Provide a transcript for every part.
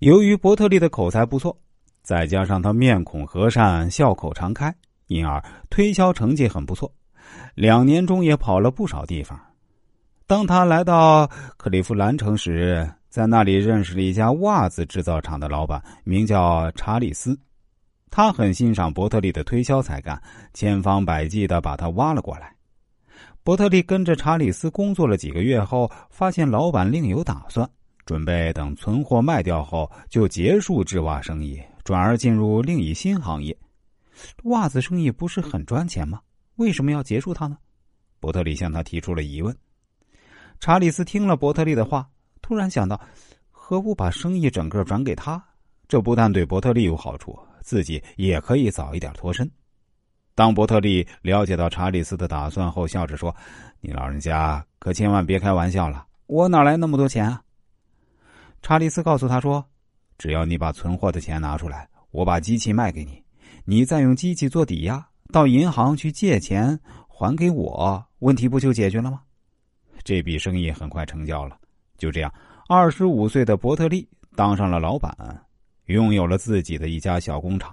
由于伯特利的口才不错，再加上他面孔和善、笑口常开，因而推销成绩很不错。两年中也跑了不少地方。当他来到克利夫兰城时，在那里认识了一家袜子制造厂的老板，名叫查理斯。他很欣赏伯特利的推销才干，千方百计的把他挖了过来。伯特利跟着查理斯工作了几个月后，发现老板另有打算，准备等存货卖掉后就结束制袜生意，转而进入另一新行业。袜子生意不是很赚钱吗？为什么要结束它呢？伯特利向他提出了疑问。查理斯听了伯特利的话，突然想到，何不把生意整个转给他？这不但对伯特利有好处，自己也可以早一点脱身。当伯特利了解到查理斯的打算后，笑着说：“你老人家可千万别开玩笑了，我哪来那么多钱啊？”查理斯告诉他说：“只要你把存货的钱拿出来，我把机器卖给你，你再用机器做抵押，到银行去借钱还给我，问题不就解决了吗？”这笔生意很快成交了。就这样，二十五岁的伯特利当上了老板，拥有了自己的一家小工厂。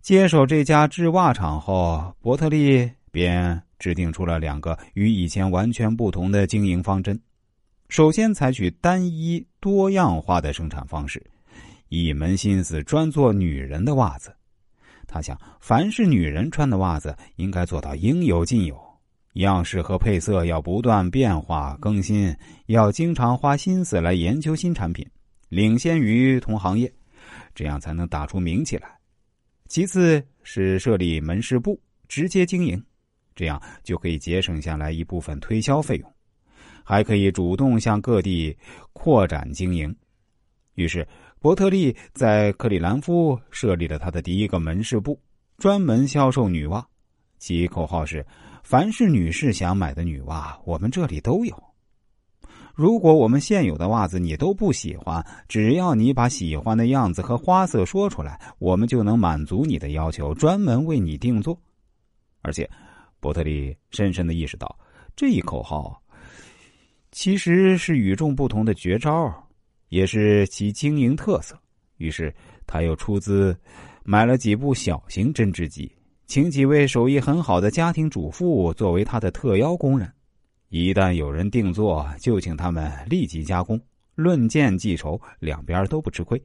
接手这家制袜厂后，伯特利便制定出了两个与以前完全不同的经营方针：首先，采取单一多样化的生产方式，一门心思专做女人的袜子。他想，凡是女人穿的袜子，应该做到应有尽有。样式和配色要不断变化更新，要经常花心思来研究新产品，领先于同行业，这样才能打出名气来。其次是设立门市部，直接经营，这样就可以节省下来一部分推销费用，还可以主动向各地扩展经营。于是，伯特利在克里兰夫设立了他的第一个门市部，专门销售女袜，其口号是。凡是女士想买的女袜，我们这里都有。如果我们现有的袜子你都不喜欢，只要你把喜欢的样子和花色说出来，我们就能满足你的要求，专门为你定做。而且，伯特利深深的意识到，这一口号其实是与众不同的绝招，也是其经营特色。于是，他又出资买了几部小型针织机。请几位手艺很好的家庭主妇作为他的特邀工人，一旦有人定做，就请他们立即加工，论件计酬，两边都不吃亏。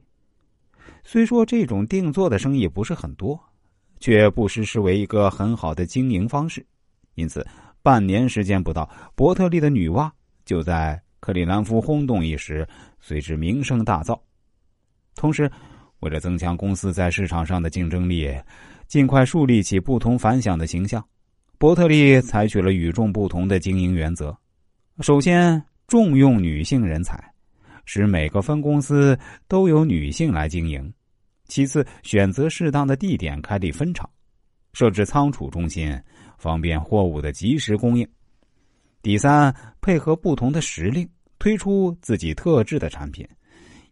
虽说这种定做的生意不是很多，却不失是为一个很好的经营方式。因此，半年时间不到，伯特利的女娲就在克里兰夫轰动一时，随之名声大噪。同时，为了增强公司在市场上的竞争力。尽快树立起不同凡响的形象，伯特利采取了与众不同的经营原则。首先，重用女性人才，使每个分公司都由女性来经营；其次，选择适当的地点开立分厂，设置仓储中心，方便货物的及时供应；第三，配合不同的时令，推出自己特制的产品，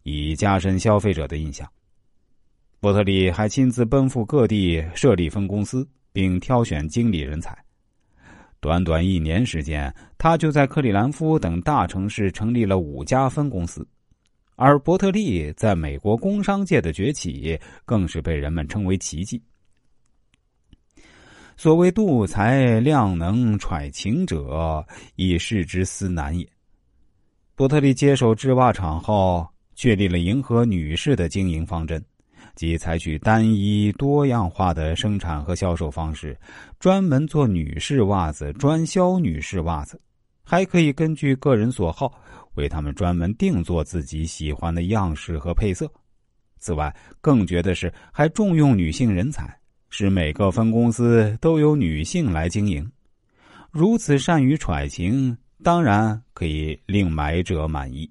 以加深消费者的印象。伯特利还亲自奔赴各地设立分公司，并挑选经理人才。短短一年时间，他就在克里兰夫等大城市成立了五家分公司。而伯特利在美国工商界的崛起，更是被人们称为奇迹。所谓度才量能揣情者，亦是之思难也。伯特利接手制袜厂后，确立了迎合女士的经营方针。即采取单一多样化的生产和销售方式，专门做女士袜子，专销女士袜子，还可以根据个人所好，为他们专门定做自己喜欢的样式和配色。此外，更绝的是还重用女性人才，使每个分公司都由女性来经营。如此善于揣情，当然可以令买者满意。